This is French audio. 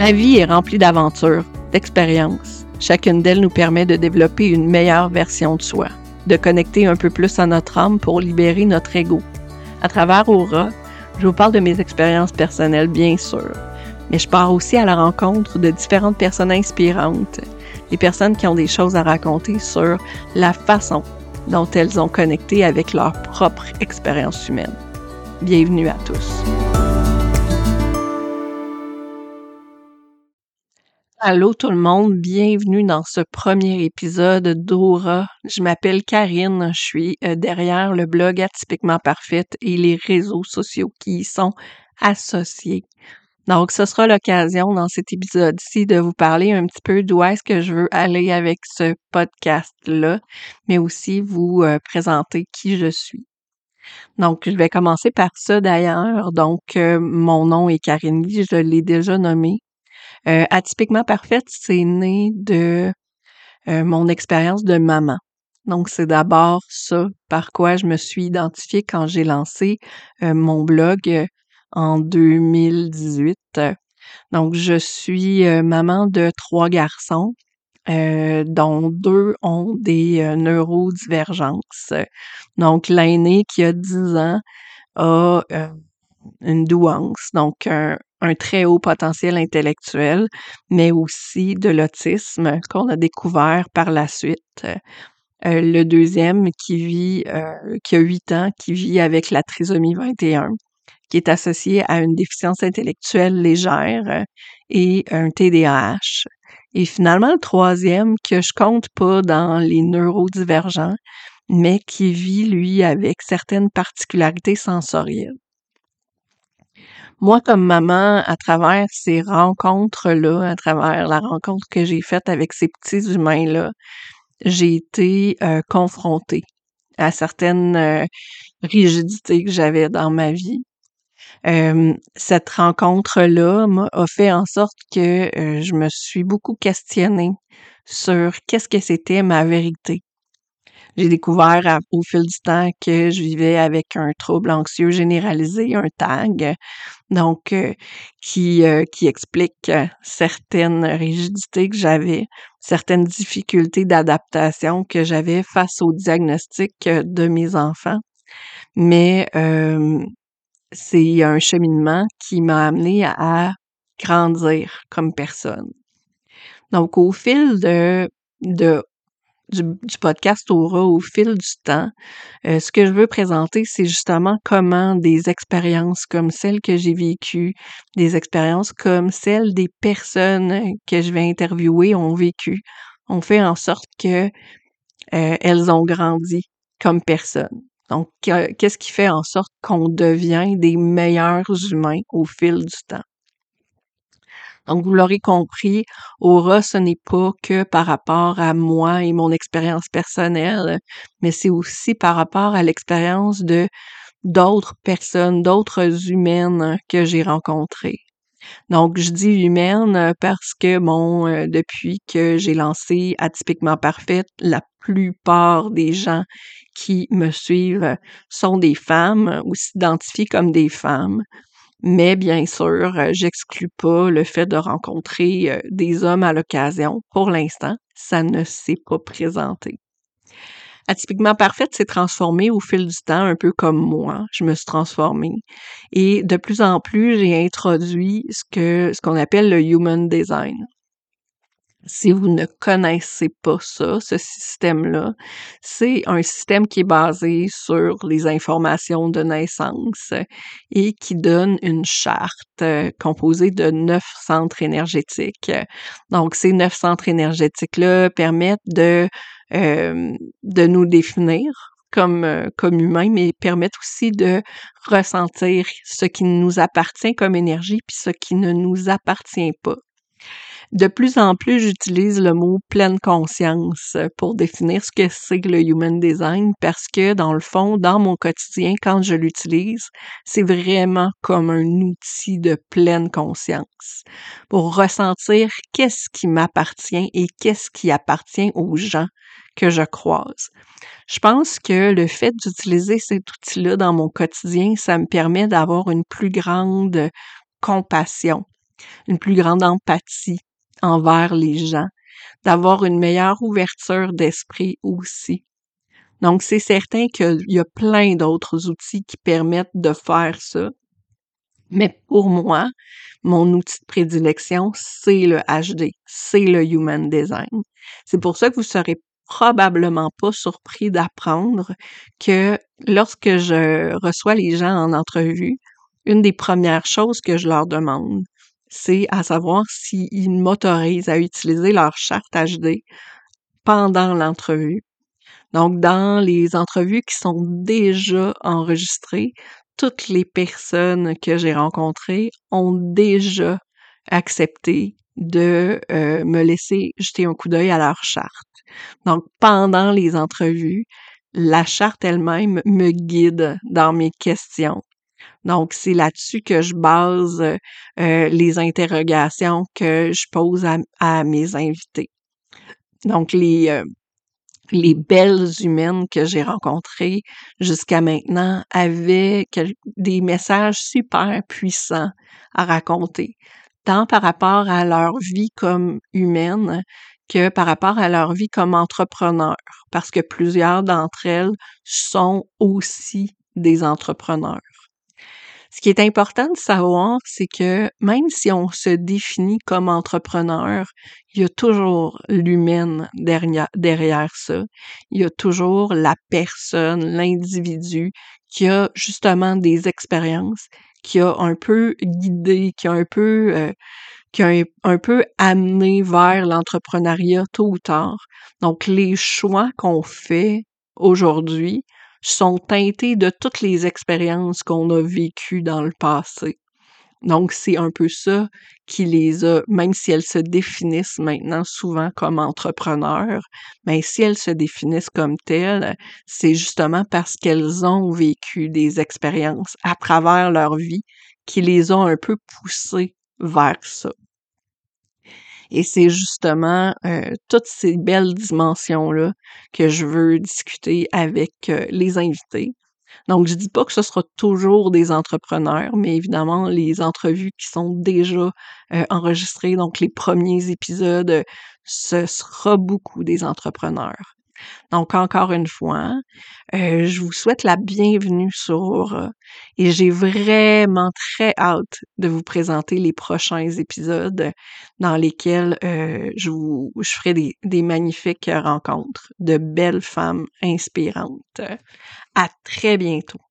La vie est remplie d'aventures, d'expériences. Chacune d'elles nous permet de développer une meilleure version de soi, de connecter un peu plus à notre âme pour libérer notre ego. À travers Aura, je vous parle de mes expériences personnelles, bien sûr, mais je pars aussi à la rencontre de différentes personnes inspirantes, des personnes qui ont des choses à raconter sur la façon dont elles ont connecté avec leur propre expérience humaine. Bienvenue à tous. Allô tout le monde, bienvenue dans ce premier épisode d'Aura. Je m'appelle Karine, je suis euh, derrière le blog Atypiquement Parfaite et les réseaux sociaux qui y sont associés. Donc, ce sera l'occasion dans cet épisode-ci de vous parler un petit peu d'où est-ce que je veux aller avec ce podcast-là, mais aussi vous euh, présenter qui je suis. Donc, je vais commencer par ça d'ailleurs. Donc, euh, mon nom est Karine Lee, je l'ai déjà nommé. Euh, atypiquement parfaite, c'est né de euh, mon expérience de maman. Donc, c'est d'abord ça par quoi je me suis identifiée quand j'ai lancé euh, mon blog en 2018. Donc, je suis maman de trois garçons, dont deux ont des neurodivergences. Donc, l'aîné qui a 10 ans a une douance, donc un, un très haut potentiel intellectuel, mais aussi de l'autisme qu'on a découvert par la suite. Euh, le deuxième qui vit, euh, qui a 8 ans, qui vit avec la trisomie 21, qui est associé à une déficience intellectuelle légère et un TDAH. Et finalement, le troisième, que je compte pas dans les neurodivergents, mais qui vit, lui, avec certaines particularités sensorielles moi, comme maman, à travers ces rencontres-là, à travers la rencontre que j'ai faite avec ces petits humains-là, j'ai été euh, confrontée à certaines euh, rigidités que j'avais dans ma vie. Euh, cette rencontre-là a fait en sorte que je me suis beaucoup questionnée sur qu'est-ce que c'était ma vérité. J'ai découvert au fil du temps que je vivais avec un trouble anxieux généralisé, un TAG, donc euh, qui, euh, qui explique certaines rigidités que j'avais, certaines difficultés d'adaptation que j'avais face au diagnostic de mes enfants. Mais c'est un cheminement qui m'a amené à grandir comme personne. Donc, au fil de, de du, podcast Aura au fil du temps. Euh, ce que je veux présenter, c'est justement comment des expériences comme celles que j'ai vécues, des expériences comme celles des personnes que je vais interviewer ont vécu, ont fait en sorte que euh, elles ont grandi comme personnes. Donc, qu'est-ce qui fait en sorte qu'on devient des meilleurs humains au fil du temps? Donc, vous l'aurez compris, Aura, ce n'est pas que par rapport à moi et mon expérience personnelle, mais c'est aussi par rapport à l'expérience de d'autres personnes, d'autres humaines que j'ai rencontrées. Donc, je dis humaine parce que, bon, euh, depuis que j'ai lancé Atypiquement Parfaite, la plupart des gens qui me suivent sont des femmes ou s'identifient comme des femmes. Mais bien sûr, euh, j'exclus pas le fait de rencontrer euh, des hommes à l'occasion. Pour l'instant, ça ne s'est pas présenté. Atypiquement parfaite s'est transformée au fil du temps, un peu comme moi. Je me suis transformée. Et de plus en plus, j'ai introduit ce que, ce qu'on appelle le human design. Si vous ne connaissez pas ça, ce système-là, c'est un système qui est basé sur les informations de naissance et qui donne une charte euh, composée de neuf centres énergétiques. Donc, ces neuf centres énergétiques-là permettent de, euh, de nous définir comme, euh, comme humains, mais permettent aussi de ressentir ce qui nous appartient comme énergie puis ce qui ne nous appartient pas. De plus en plus, j'utilise le mot pleine conscience pour définir ce que c'est que le human design parce que dans le fond, dans mon quotidien, quand je l'utilise, c'est vraiment comme un outil de pleine conscience pour ressentir qu'est-ce qui m'appartient et qu'est-ce qui appartient aux gens que je croise. Je pense que le fait d'utiliser cet outil-là dans mon quotidien, ça me permet d'avoir une plus grande compassion une plus grande empathie envers les gens, d'avoir une meilleure ouverture d'esprit aussi. Donc, c'est certain qu'il y a plein d'autres outils qui permettent de faire ça. Mais pour moi, mon outil de prédilection, c'est le HD, c'est le Human Design. C'est pour ça que vous serez probablement pas surpris d'apprendre que lorsque je reçois les gens en entrevue, une des premières choses que je leur demande, c'est à savoir s'ils m'autorisent à utiliser leur charte HD pendant l'entrevue. Donc, dans les entrevues qui sont déjà enregistrées, toutes les personnes que j'ai rencontrées ont déjà accepté de euh, me laisser jeter un coup d'œil à leur charte. Donc, pendant les entrevues, la charte elle-même me guide dans mes questions. Donc, c'est là-dessus que je base euh, les interrogations que je pose à, mes invités. Donc, les, euh, les belles humaines que j'ai rencontrées jusqu'à maintenant avaient des messages super puissants à raconter, tant par rapport à leur vie comme humaine que par rapport à leur vie comme entrepreneur, parce que plusieurs d'entre elles sont aussi des entrepreneurs. Ce qui est important de savoir, c'est que même si on se définit comme entrepreneur, il y a toujours l'humaine derrière, ça. Il y a toujours la personne, l'individu qui a justement des expériences, qui a un peu guidé, qui a un peu euh, qui a un peu amené vers l'entrepreneuriat tôt ou tard. Donc les choix qu'on fait aujourd'hui sont teintés de toutes les expériences qu'on a vécues dans le passé. Donc, c'est un peu ça qui les a, même si elles se définissent maintenant souvent comme entrepreneurs, mais si elles se définissent comme telles, c'est justement parce qu'elles ont vécu des expériences à travers leur vie qui les ont un peu poussées vers ça. Et c'est justement euh, toutes ces belles dimensions-là que je veux discuter avec euh, les invités. Donc, je dis pas que ce sera toujours des entrepreneurs, mais évidemment, les entrevues qui sont déjà euh, enregistrées, donc les premiers épisodes, ce sera beaucoup des entrepreneurs. Donc, encore une fois, euh, je vous souhaite la bienvenue sur Aura et j'ai vraiment très hâte de vous présenter les prochains épisodes dans lesquels euh, je, vous, je ferai des, des magnifiques rencontres de belles femmes inspirantes. À très bientôt.